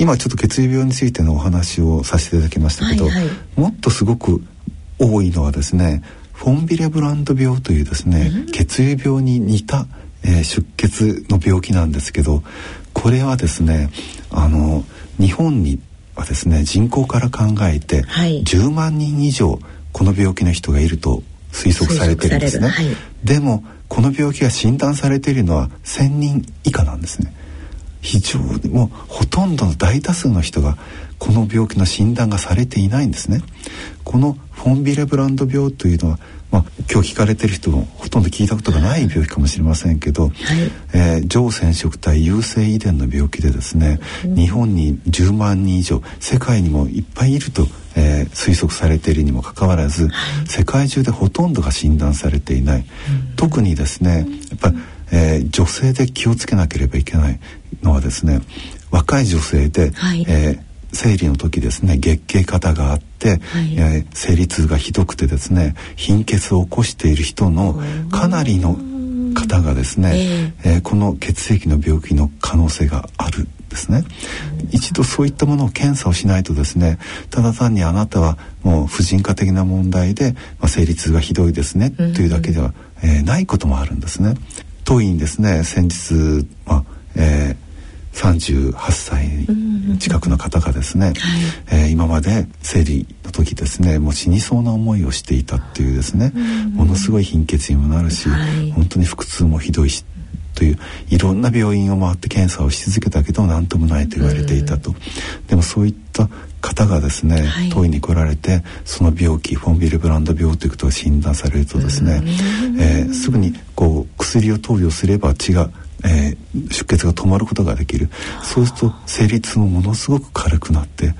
今ちょっと血液病についてのお話をさせていただきましたけど、はいはい、もっとすごく多いのはですねフォンビレブランド病というですね、うん、血液病に似た、えー、出血の病気なんですけどこれはですねあの日本にはですね人口から考えて10万人以上この病気の人がいると推測されてるんですね、はい、でもこの病気が診断されているのは1,000人以下なんですね非常にもうほとんどの大多数の人がこの病気の診断がされていないんですね。このフォンビレブランド病というのはまあ、今日聞かれてる人もほとんど聞いたことがない病気かもしれませんけど、はい、えー、上染色体優性遺伝の病気でですね、うん、日本に10万人以上世界にもいっぱいいると、えー、推測されているにもかかわらず、はい、世界中でほとんどが診断されていない、うん、特にですねやっぱり、えー、女性で気をつけなければいけないのはですね若い女性で、はい、えー生理の時ですね月経過多があって、はい、えー、生理痛がひどくてですね貧血を起こしている人のかなりの方がですね、えー、えー、この血液の病気の可能性があるですね。一度そういったものを検査をしないとですねただ単にあなたはもう婦人科的な問題で、まあ、生理痛がひどいですね、というだけでは、えー、ないこともあるんですね。当院ですね。先日、まあえー38歳近くの方がですね、はい、えー、今まで生理の時ですねもう死にそうな思いをしていたっていうですね、ものすごい貧血にもなるし、はい、本当に腹痛もひどいしといういろんな病院を回って検査をし続けたけど何ともないと言われていたと、でもそういった方がですね、はい、当院に来られてその病気フォンビルブランド病ということが診断されるとですね、えー、すぐにこう薬を投与すれば血がえー、出血が止まることができる。そうすると生理痛もものすごく軽くなって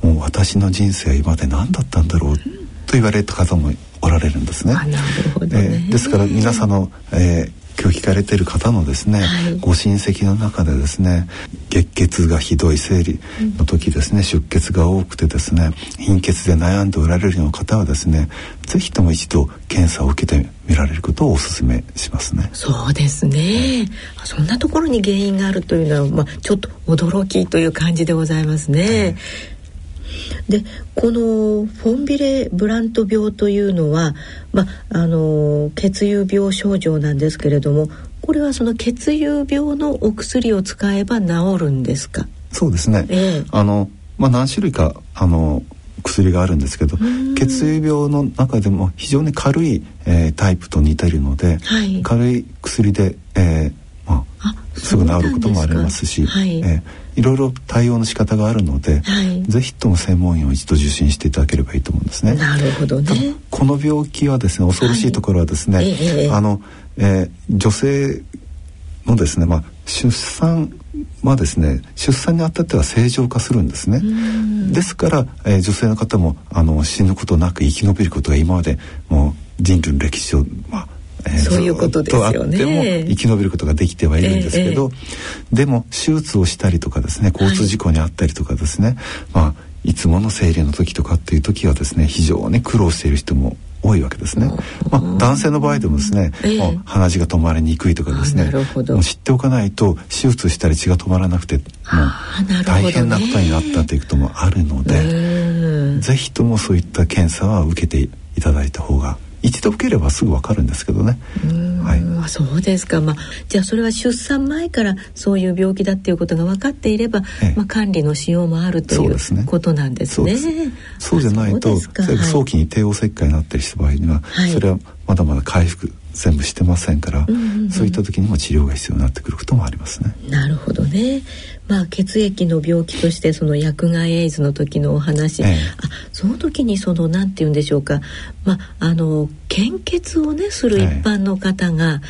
もう私の人生は今まで何だったんだろうと言われた方もおられるんですね。ね。えー、ですから皆さんの、えー今日聞かれてる方のですね、はい、ご親戚の中でですね月血がひどい生理の時ですね、うん、出血が多くてですね貧血で悩んでおられるような方はですね是非とも一度検査を受けてみられることをお勧めしますね。そうですね。そんなところに原因があるというのは、まあ、ちょっと驚きという感じでございますね。でこのフォンビレブラント病というのは、まあの血友病症状なんですけれどもこれはその血友病のお薬を使えば治るんですか？そうですね、えー、あのまあ、何種類かあの薬があるんですけど血友病の中でも非常に軽い、えー、タイプと似ているので、はい、軽い薬で、えーまあ、すぐ治ることもありますし、はい、えーいろいろ対応の仕方があるので、はい、ぜひとも専門医を一度受診していただければいいと思うんですね。なるほどね。この病気はですね、恐ろしいところはですね、はいえ。あの、えー、女性のですね、まあ出産はですね出産にあたっては正常化するんですね。ですから、えー、女性の方もあの死ぬことなく生き延びることが今までもう人類の歴史上、まあ、えー、そういうことですよね。も生き延びることができてはいるんですけど、えー、でも手術をしたりとかですね交通事故に遭ったりとかですね、はい、まあいつもの生理の時とかっていう時はですね非常に苦労している人も多いわけですね。まあ、男性の場合でもですね、えー、鼻血が止まりにくいとかですねもう知っておかないと手術したり血が止まらなくてもう大変なことになったということもあるので、ぜひともそういった検査は受けていただいた方が一度受ければすぐわかるんですけどね。はい。そうですか。まあじゃあそれは出産前からそういう病気だっていうことが分かっていれば、ええ、まあ管理のしようもあるということなんですね。そうじゃないと、早期に帝王切開になったりした場合には、はい、それはまだまだ回復全部してませんから、うんうんうん、そういった時にも治療が必要になってくることもありますね。なるほどね。まあ血液の病気としてその薬害エイズの時のお話、ええ、あその時にそのなんて言うんでしょうか、まああの献血をねする一般の方が、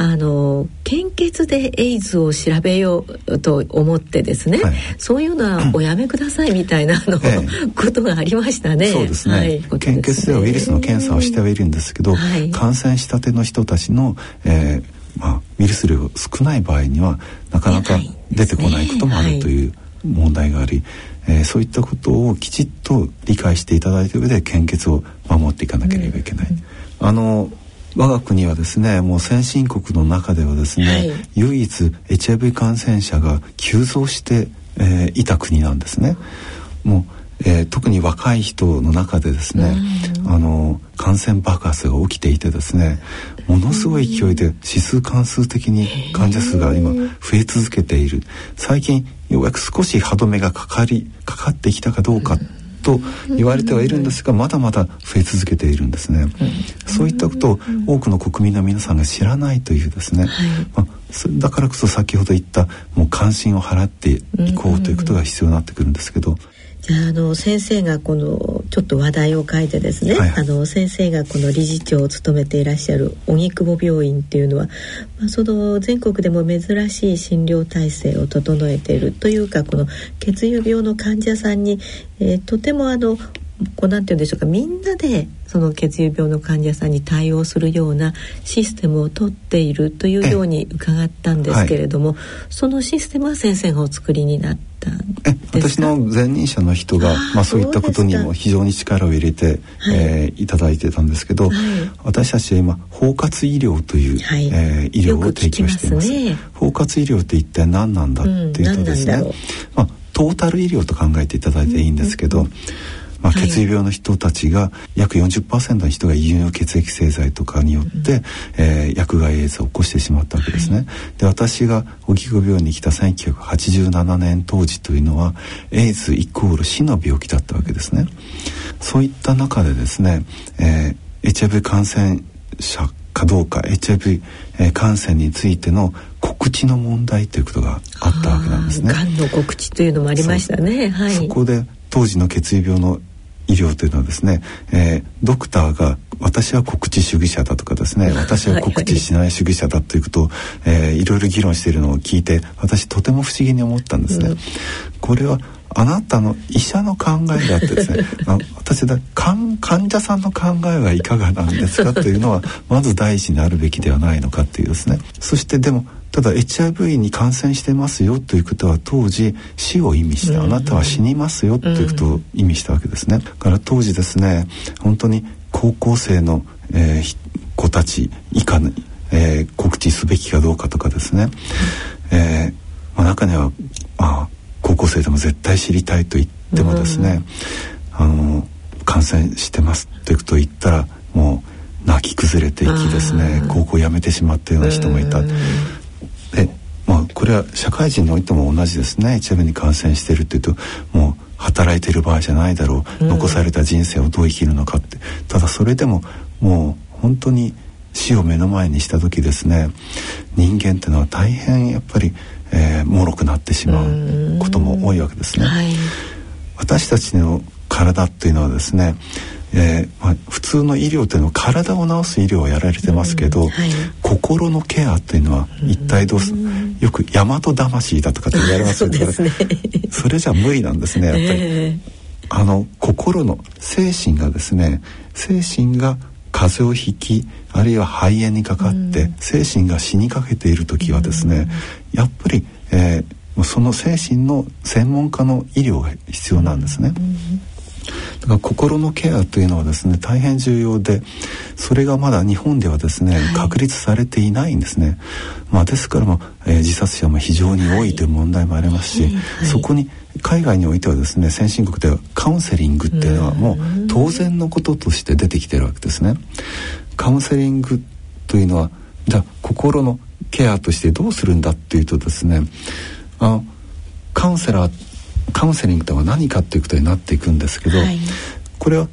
あの献血でエイズを調べようと思ってですね、はい、そういうのはおやめくださいみたいなの、ええ、ことがありましたね。そうですね。はい、献血ではウイルスの検査をしてはいるんですけど、はい、感染したての人たちの、えー、まあウイルス量少ない場合にはなかなか出てこないこともあるという問題があり、えー、そういったことをきちっと理解していただいた上で献血を守っていかなければいけない。うん、あの我が国はですねもう先進国の中ではですね、はい、唯一 HIV 感染者が急増して、えー、いた国なんですね。もうえー、特に若い人の中でですね、あの感染爆発が起きていてですねものすごい勢いで指数関数的に患者数が今増え続けている最近ようやく少し歯止めがかかりかかってきたかどうかと言われてはいるんですがまだまだ増え続けているんですね。そういったことを多くの国民の皆さんが知らないというですね、まあ、だからこそ先ほど言ったもう関心を払っていこうということが必要になってくるんですけど。あの先生がこのちょっと話題を書いてですね、はいあの先生がこの理事長を務めていらっしゃる荻窪病院っていうのは、まあ、その全国でも珍しい診療体制を整えているというかこの血友病の患者さんに、えー、とてもあのこうなんて言うんでしょうか。みんなでその血友病の患者さんに対応するようなシステムを取っているというように伺ったんですけれども、はい、そのシステムは先生がお作りになった。私の前任者の人がまあ、そういったことにも非常に力を入れて、はい。えー、いただいてたんですけど、はい、私たちは今包括医療という、はい、えー、医療を提供しています、ね、包括医療って一体何なんだっていうとですね、うん、まあ、トータル医療と考えていただいていいんですけど、うんうんまあ、血液病の人たちが約40%の人が輸入血液製剤とかによって、うん、えー、薬害エイズを起こしてしまったわけですね。はい、で私が荻窪病院に来た1987年当時というのはエイズイコール死の病気だったわけですね。そういった中でですね、えー、HIV 感染者かどうか HIV、えー、感染についての告知の問題ということがあったわけなんですね。がんの告知というのもありましたね。はい。そこで当時の血液病の医療というのはですね、えー、ドクターが私は告知主義者だとかですね私は告知しない主義者だということを、えー、いろいろ議論しているのを聞いて私とても不思議に思ったんですね。うん、これはあなたの医者の考えであってですね 私だ患者さんの考えはいかがなんですかというのはまず第一にあるべきではないのかっていうですね。そしてでもただ HIV に感染してますよということは当時死を意味して、あなたは死にますよということを意味したわけですね。だから当時ですね本当に高校生の、えー、子たち以下に、えー、告知すべきかどうかとかですね、えーまあ、中には、まあ、高校生でも絶対知りたいと言ってもですね、あの感染してますということを言ったらもう泣き崩れていきですね。高校辞めてしまったような人もいた。これは社会人においても同じですね。HIV に感染してるっていうともう働いてる場合じゃないだろう、うん、残された人生をどう生きるのかって。ただそれでももう本当に死を目の前にした時ですね。人間っていうのは大変やっぱり、えー、脆くなってしまうことも多いわけですね。はい、私たちの体っていうのはですねえーまあ、普通の医療というのは体を治す医療をやられてますけど、うん。はい、心のケアというのは一体どうす、うん、よく大和魂だとかって言われますけどそね、それじゃ無理なんですねやっぱり。えー、あの心の精神がですね精神が風邪をひきあるいは肺炎にかかって、うん、精神が死にかけている時はですね、やっぱり、えー、その精神の専門家の医療が必要なんですね。だから心のケアというのはですね大変重要でそれがまだ日本ではですね、はい、確立されていないんですね。まあ、ですからも、えー、自殺者も非常に多いという問題もありますし、はいはい、そこに海外においてはですね先進国ではカウンセリングっていうのはもう当然のこととして出てきてるわけですね。カウンセリングというのはじゃあ心のケアとしてどうするんだっていうとですねあのカウンセラーカウンセリングとは何かっていうことになっていくんですけど、はい、これは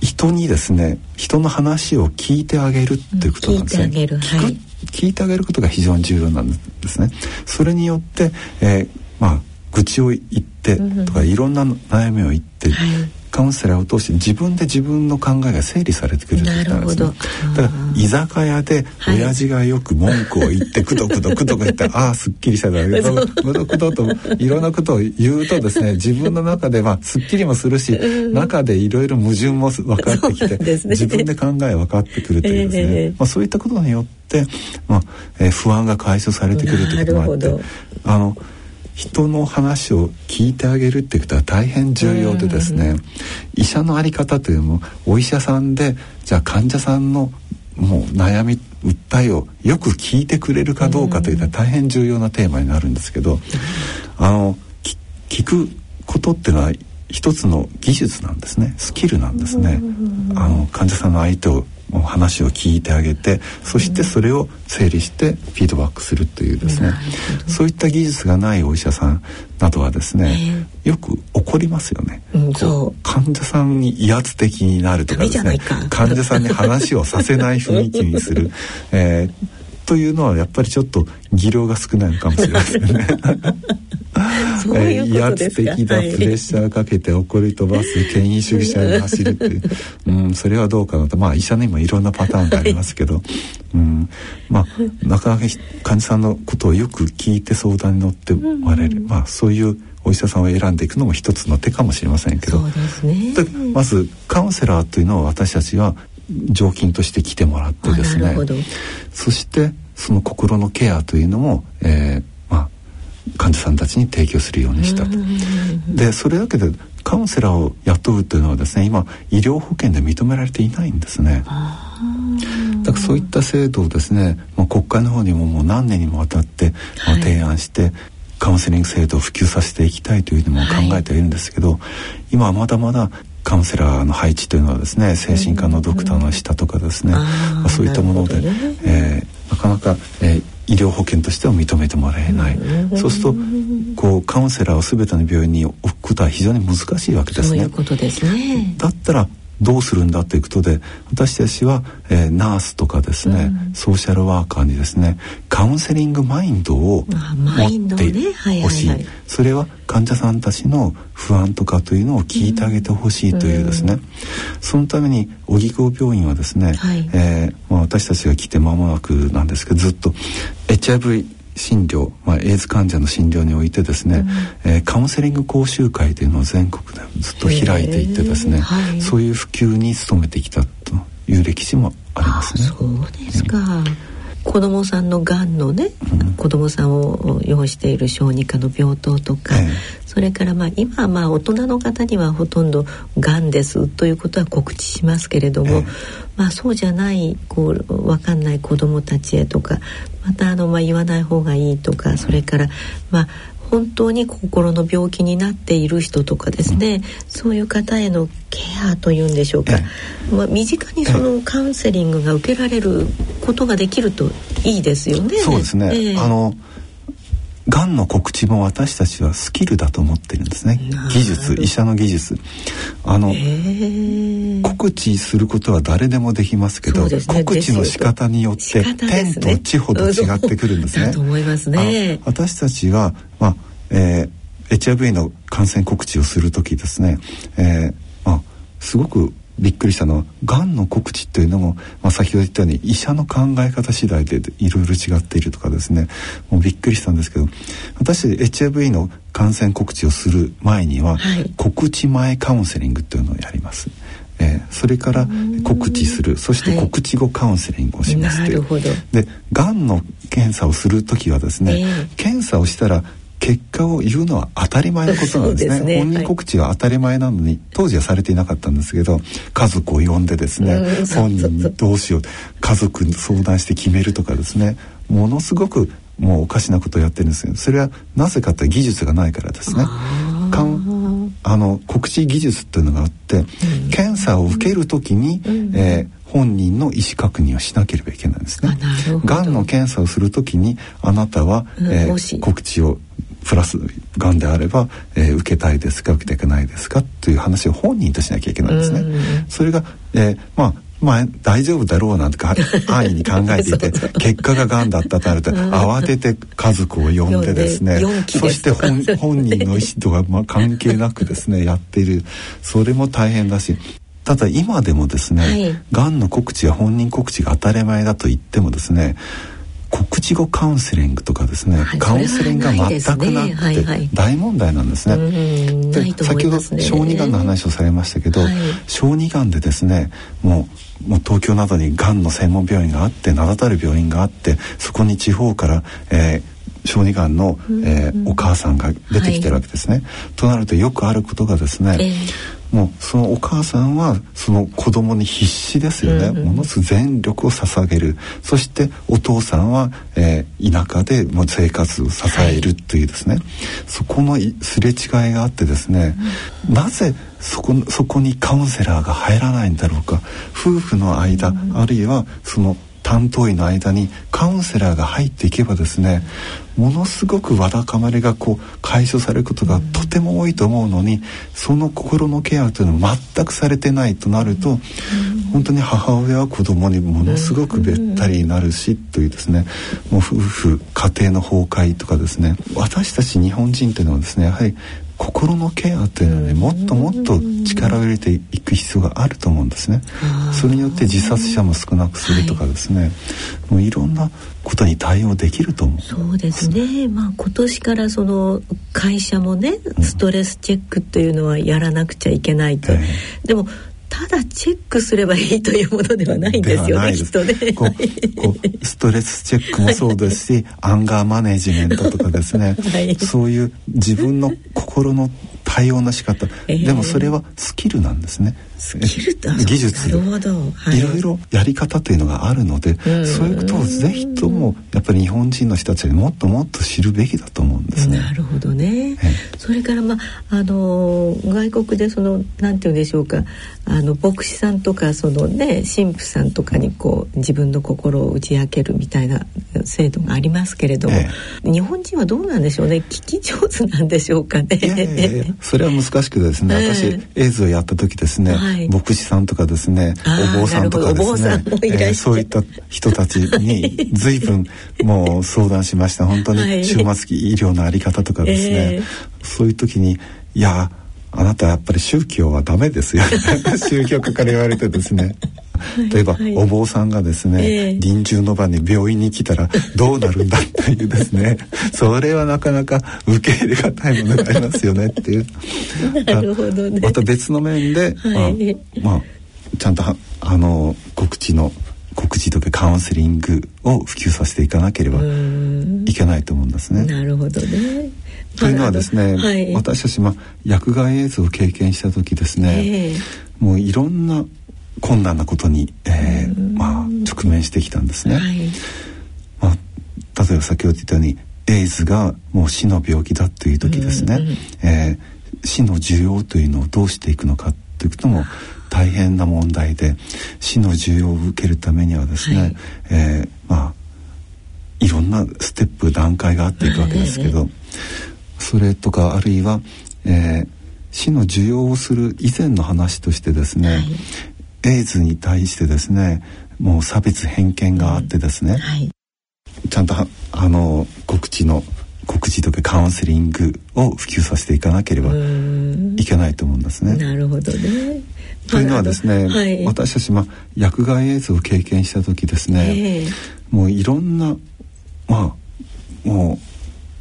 人にですね人の話を聞いてあげるっていうことなんですね。聞いてあげる、はい、聞いてあげることが非常に重要なんですね。それによって、えー、まあ愚痴を言ってとか、いろんな悩みを言って、はい、カウンセラーを通して自分で自分の考えが整理されてくるってことなんですね。だから居酒屋で親父がよく文句を言ってくどくどくどく言ってああすっきりしただけどくどくどといろんなことを言うとですね自分の中ではすっきりもするし、中でいろいろ矛盾も分かってきて、ね、自分で考え分かってくるというですね、えー、まあ、そういったことによって、まあえー、不安が解消されてくるということもあってあの人の話を聞いてあげるっていうことは大変重要でですね、医者の在り方というのもお医者さんでじゃあ患者さんのもう悩み訴えをよく聞いてくれるかどうかというのは大変重要なテーマになるんですけど、あのくことっていうのは一つの技術なんですね。スキルなんですね。あの患者さんの相手を話を聞いてあげてそしてそれを整理してフィードバックするというですね。そういった技術がないお医者さんなどはですね、えー、よく怒りますよね、うん、そう。患者さんに威圧的になるとかですね患者さんに話をさせない雰囲気にする、えー、というのはやっぱりちょっと技量が少ないのかもしれませんね。威圧的なプレッシャーかけて怒り飛ばす権威主義者に走るっていう、うん、それはどうかなと。まあ医者にもいろんなパターンがありますけど、うん、まあなかなか患者さんのことをよく聞いて相談に乗ってもらえる、まあそういうお医者さんを選んでいくのも一つの手かもしれませんけど、ね、まずカウンセラーというのは私たちは常勤として来てもらってですね。そしてその心のケアというのも、えー、患者さんたちに提供するようにしたと。でそれだけでカウンセラーを雇うというのはですね今医療保険で認められていないんですね。だからそういった制度をですね、まあ、国会の方にももう何年にもわたって、まあ、提案して、はい、カウンセリング制度を普及させていきたいというのも考えてはいるんですけど、はい、今はまだまだカウンセラーの配置というのはですね精神科のドクターの下とかですね、まあ、そういったもので、ね。えー、なかなか、えー、医療保険としては認めてもらえない、そうするとこうカウンセラーを全ての病院に置くことは非常に難しいわけですね。そういうことですね。だったらどうするんだということで私たちは、えー、ナースとかですね、うん、ソーシャルワーカーにですねカウンセリングマインドを持ってほしい、ねそれは患者さんたちの不安とかというのを聞いてあげてほしいというですね、うん、そのために荻窪病院はですね、はい、えー、まあ、私たちが来て間もなくなんですけどずっと HIV 診療、まあ、エイズ患者の診療においてですね、うん、えー、カウンセリング講習会というのを全国でずっと開いていてですね、はい、そういう普及に努めてきたという歴史もありますね。そうですか、うん子供さんのがんのね、うん、子供さんを擁している小児科の病棟とか、ええ、それからまあ今まあ大人の方にはほとんどがんですということは告知しますけれども、え、まあそうじゃないこう分かんない子供たちへとかまたあのまあ言わない方がいいとかそれからまあ本当に心の病気になっている人とかですね、うん、そういう方へのケアというんでしょうか、まあ、身近にそのカウンセリングが受けられることができるといいですよね。そうですね、えー、あのがんの告知も私たちはスキルだと思ってるんですね。技術医者の技術。あの、えー、告知することは誰でもできますけど、ね、告知の仕方によって、天と地ほど違ってくるんですね。と思いますね。私たちはまあ、えー、HIV の感染告知をする時ですね、えー、まあすごくびっくりしたのはがんの告知っていうのも、まあ、先ほど言ったように医者の考え方次第でいろいろ違っているとかですね。もうびっくりしたんですけど私 HIV の感染告知をする前には、はい、告知前カウンセリングっていうのをやります。えー、それから告知する。そして告知後カウンセリングをしますという、はい、でがんの検査をする時はですね、えー、検査をしたら結果を言うのは当たり前のことなんですね。ね、本人告知は当たり前なのに、当時はされていなかったんですけど家族を呼んでですね、本人にどうしよう家族に相談して決めるとかですねものすごくもうおかしなことをやってるんですけどそれはなぜかって技術がないからですね。あの告知技術っていうのがあって、うん、検査を受ける時に、うん、えー、本人の意思確認をしなければいけないんですね。がんの検査をする時にあなたは、うん、えー、告知をプラスがんであれば、えー、受けたいですか受けていかないですかという話を本人としなきゃいけないんですね。それが、えー、まあまあ大丈夫だろうなんてか 安易に考えていて結果ががんだったとなると慌てて家族を呼んでですねそして本 本人の意思とはまあ関係なくですね やっている。それも大変だしただ今でもですね、はい、がんの告知や本人告知が当たり前だと言ってもですね告知後カウンセリングとかですね、はい、カウンセリングが全くなくて大問題なんですね。で先ほど小児がんの話をされましたけど、はい、小児がんでですねもうもう東京などにがんの専門病院があって名だたる病院があってそこに地方から、えー、小児がんの、えー、お母さんが出てきてるわけですね。はい、となるとよくあることがですね、えー、もうそのお母さんはその子供に必死ですよね、うんうん、ものすごく全力を捧げる。そしてお父さんは、えー、田舎でもう生活を支えるというですね、はい、そこのすれ違いがあってですね、うん、なぜそこそこにカウンセラーが入らないんだろうか。夫婦の間、うん、あるいはその担当医の間にカウンセラーが入っていけばですねものすごくわだかまりがこう解消されることがとても多いと思うのにその心のケアというのは全くされてないとなると本当に母親は子供にものすごくべったりになるしというですねもう夫婦家庭の崩壊とかですね私たち日本人というのはですねやはり心のケアというのはねもっともっと力を入れていく必要があると思うんですね。それによって自殺者も少なくするとかですね、はい、もういろんなことに対応できると思う。そうですね。まあ今年からその会社もねストレスチェックというのはやらなくちゃいけないと。うん、でもただチェックすればいいというものではないんですよねきっとね。こうストレスチェックもそうですしアンガーマネジメントとかですね、はい、そういう自分の心の対応の仕方、えー、でもそれはスキルなんですね。スキル技術。なるほど、はい、いろいろやり方というのがあるのでそういうことをぜひともやっぱり日本人の人たちにもっともっと知るべきだと思うんですね。なるほどね、それからまああの外国でそのなんていうんでしょうか。あの牧師さんとかそのね神父さんとかにこう自分の心を打ち明けるみたいな制度がありますけれども、ええ、日本人はどうなんでしょうね？聞き上手なんでしょうかね？いやいやいやそれは難しくですね、私エイズをやった時ですね、はい、牧師さんとかですねお坊さんとかですね、えー、そういった人たちに 随分もう相談しました。本当に終末期医療のあり方とかですね、えー、そういう時にいやあなたやっぱり宗教はダメですよ。宗教家から言われてですね。例えば、はい、お坊さんがですね、えー、臨終の場に病院に来たらどうなるんだっていうですね。それはなかなか受け入れがたいものがありますよねっていう。なるほど、ね、また別の面で、はい、まあ、まあ、ちゃんとあの告知の告知とかカウンセリングを普及させていかなければいけないと思うんですね。なるほどね。というのはですね、はい、私たち、まあ、薬害映像を経験した時ですね、えー、もういろんな困難なことに、えー、まあ、直面してきたんですね。はい、まあ、例えば先ほど言ったようにエイズがもう死の病気だという時ですね、えー、死の需要というのをどうしていくのかということも大変な問題で死の需要を受けるためにはですね、はい、えー、まあいろんなステップ段階があっていくわけですけど、それとかあるいは、えー、死の受容をする以前の話としてですね、はい。エイズに対してですねもう差別偏見があってですね、うんはい、ちゃんとあの告知の告知とかカウンセリングを普及させていかなければいけないと思うんですね。なるほどね。というのはですね、はい、私たちまあ薬害エイズを経験した時ですね、えー、もういろんなまあもう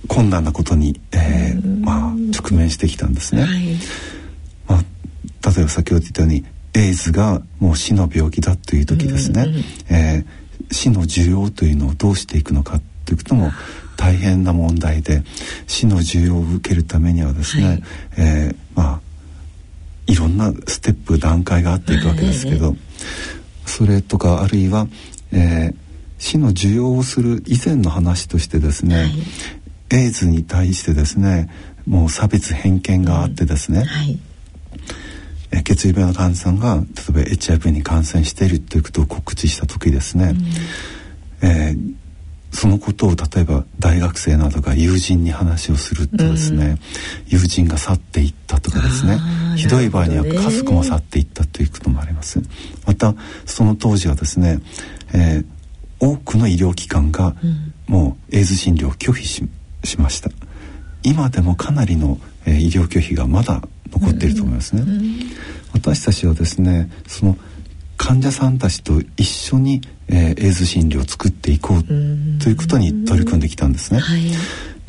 困難なことに、えー、まあ直面してきたんですね。はい、まあ例えば先ほど言ったようにエイズがもう死の病気だという時ですね、えー、死の需要というのをどうしていくのかということも大変な問題で死の需要を受けるためにはですね、はい、えー、まあいろんなステップ段階があっていくわけですけど、はい、それとかあるいは、えー、死の需要をする以前の話としてですね、はい、エイズに対してですねもう差別偏見があってですね、うんはい。え血液病の患者さんが例えば HIV に感染しているということを告知した時ですね、うん、えー、そのことを例えば大学生などが友人に話をするとですね、うん、友人が去っていったとかですねひどい場合には家族も去っていったということもあります。またその当時はですね、えー、多くの医療機関がもうエイズ診療を拒否しました。今でもかなりの、えー、医療拒否がまだ残っていると思いますね、うんうん、私たちはですねその患者さんたちと一緒に、えー、エイズ診療を作っていこうということに取り組んできたんですね、はい、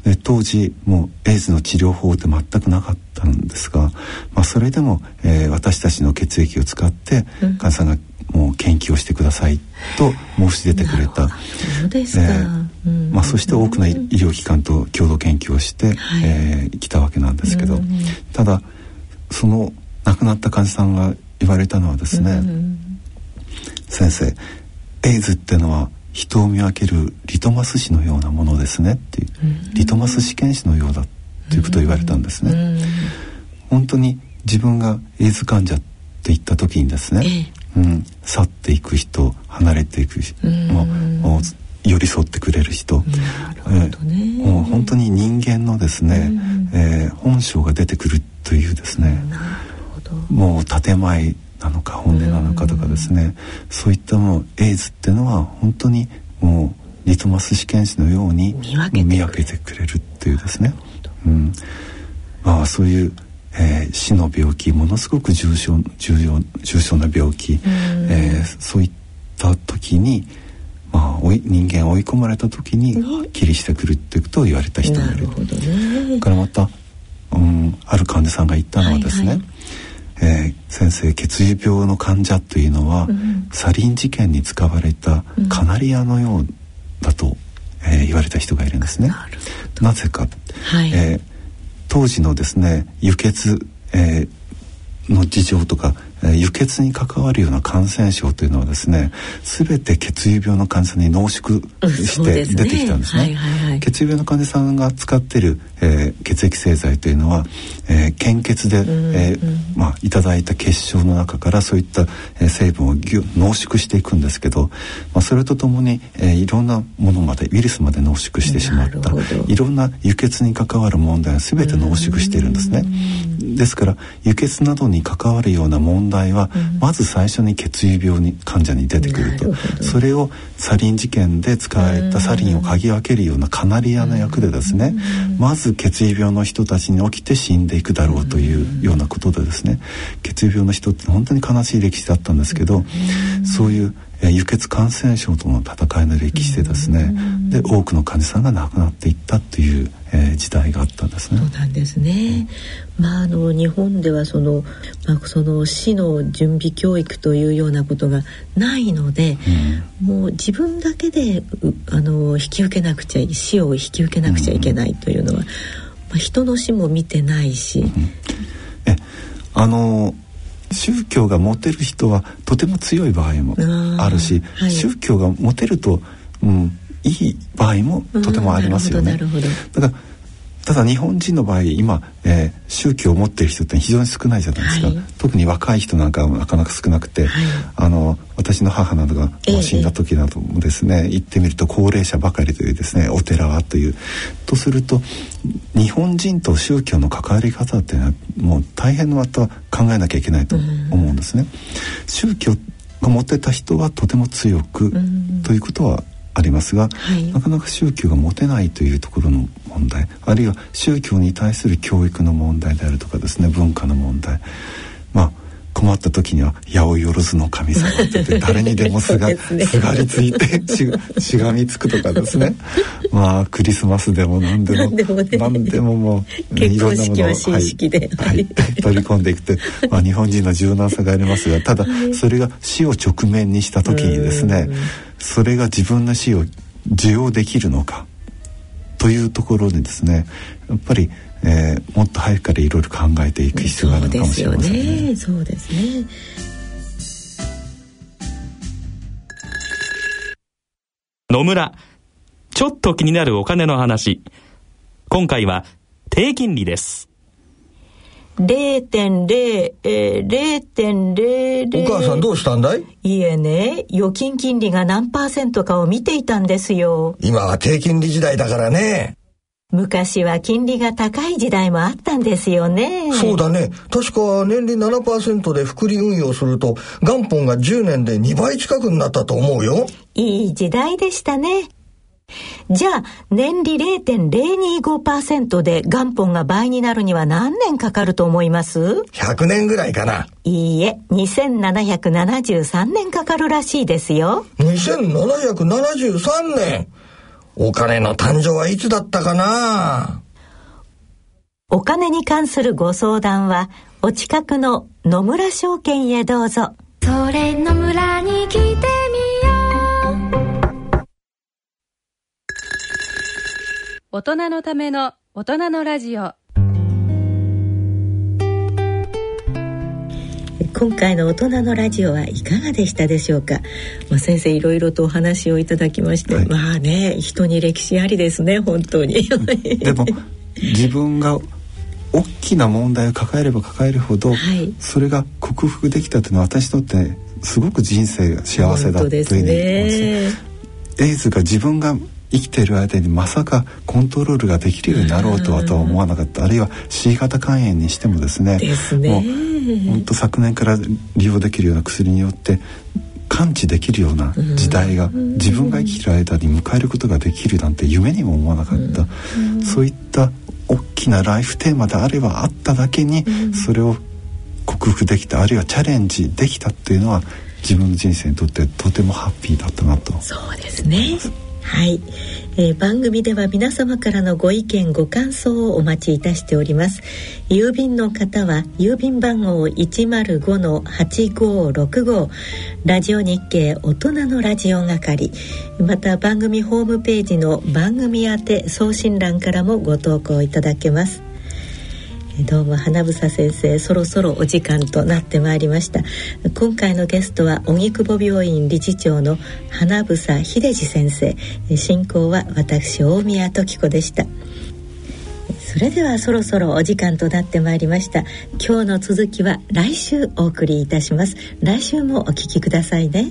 で当時もうエイズの治療法って全くなかったんですが、まあ、それでも、えー、私たちの血液を使って患者さんがもう研究をしてくださいと申し出てくれた。そうですか、えー、まあ、そして多くの医療機関と共同研究をして、はい、えー、来たわけなんですけど、ただその亡くなった患者さんが言われたのはですね、うん、先生エイズってのは人を見分けるリトマス紙のようなものですねっていう、うん、リトマス試験紙のようだということを言われたんですね、うん、本当に自分がエイズ患者って言った時にですね、うん、去っていく人離れていく人、もう寄り添ってくれる人、ね、えー、もう本当に人間のですね、うん、えー、本性が出てくるというですね、もう建前なのか本音なのかとかですね、うん、そういったもうエイズっていうのは本当にもうリトマス試験紙のように見分けてくれるっていうですね、うん、まあそういう、えー、死の病気ものすごく重症重要重症な病気、うん、えー、そういった時にまあ、人間追い込まれた時にはっきりしてくるっていうことを言われた人もいる。ね、からまた、うん、ある患者さんが言ったのはですね、はいはい、えー、先生血液病の患者というのは、うん、サリン事件に使われたカナリアのようだと、うん、えー、言われた人がいるんですね。なぜか、はい、えー、当時のですね輸血、えー、の事情とか輸血に関わるような感染症というのはですね全て血液病の患者さんに濃縮して出てきたんですね。血液病の患者さんが使っている、えー、血液製剤というのは、えー、献血で、えー、まあ、いただいた血晶の中からそういった、えー、成分を濃縮していくんですけど、まあ、それとともに、えー、いろんなものまでウイルスまで濃縮してしまったいろんな輸血に関わる問題は全て濃縮しているんですね。ですから輸血などに関わるような問題は、まず最初に血液病に患者に出てくると。それをサリン事件で使われたサリンを嗅ぎ分けるようなカナリアの役でですね、まず血液病の人たちに起きて死んでいくだろうというようなことでですね血液病の人って本当に悲しい歴史だったんですけど、そういう輸血感染症との戦いの歴史でですね、で多くの患者さんが亡くなっていったという、えー、時代があったんですね。そうなんですね。まああの日本ではそのまあその死の準備教育というようなことがないので、うん、もう自分だけであの引き受けなくちゃ死を引き受けなくちゃいけないというのは、うん、まあ人の死も見てないし。うん、えあの宗教が持てる人はとても強い場合もあるし、はい、宗教が持てると、うん、いい場合もとてもありますよね。だからただ日本人の場合今、えー、宗教を持っている人って非常に少ないじゃないですか、はい、特に若い人なんかはなかなか少なくて、はい、あの私の母などが死んだ時などもですね、えー、行ってみると高齢者ばかりというですねお寺はというとすると日本人と宗教の関わり方っていうのはもう大変また考えなきゃいけないと思うんですね。宗教が持ってた人はとても強くということはありますが、はい、なかなか宗教が持てないというところの問題あるいは宗教に対する教育の問題であるとかですね文化の問題。まあ困った時には「八百万の神様」って言って 誰にでもすがね、すがりついてししがみつくとかですね。まあクリスマスでも何でも何でももういろんなものを、はいはい、取り込んでいくって、まあ、日本人の柔軟さがありますがただそれが死を直面にした時にですねそれが自分の死を受容できるのか？というところでですねやっぱり、えー、もっと早くからいろいろ考えていく必要があるのかもしれませんね。そうですね。野村ちょっと気になるお金の話。今回は低金利です。0.0、えー、0.00お母さんどうしたんだい？いえね、預金金利が何パーセントかを見ていたんですよ。今は低金利時代だからね。昔は金利が高い時代もあったんですよね。そうだね。確か年利7%で複利運用すると元本が10年で2倍近くになったと思うよ。いい時代でしたね。じゃあ、年利0.025%で元本が倍になるには何年かかると思います ?100 年ぐらいかな。いいえ、2773年かかるらしいですよ。2773年お金の誕生はいつだったかな？お金に関するご相談は、お近くの野村証券へどうぞ。それ野村に来てみ大人のための大人のラジオ。今回の大人のラジオはいかがでしたでしょうか、まあ、先生いろいろとお話をいただきまして、はい、まあね人に歴史ありですね本当に。でも自分が大きな問題を抱えれば抱えるほど、はい、それが克服できたというのは私にとってすごく人生幸せだというふうに思います。エイズが自分が生きている間にまさかコントロールができるようになろうとはとは思わなかった。あるいは C 型肝炎にしてもですねですね。もう本当昨年から利用できるような薬によって感知できるような時代が自分が生きてる間に迎えることができるなんて夢にも思わなかった。そういった大きなライフテーマであればあっただけにそれを克服できたあるいはチャレンジできたっていうのは自分の人生にとってとてもハッピーだったなと。そうですねはい、えー、番組では皆様からのご意見ご感想をお待ちいたしております。郵便の方は郵便番号105-8565ラジオ日経大人のラジオ係。また番組ホームページの番組宛て送信欄からもご投稿いただけます。どうも花房先生そろそろお時間となってまいりました。今回のゲストは荻窪病院理事長の花房秀治先生。進行は私大宮時子でした。それではそろそろお時間となってまいりました。今日の続きは来週お送りいたします。来週もお聞きくださいね。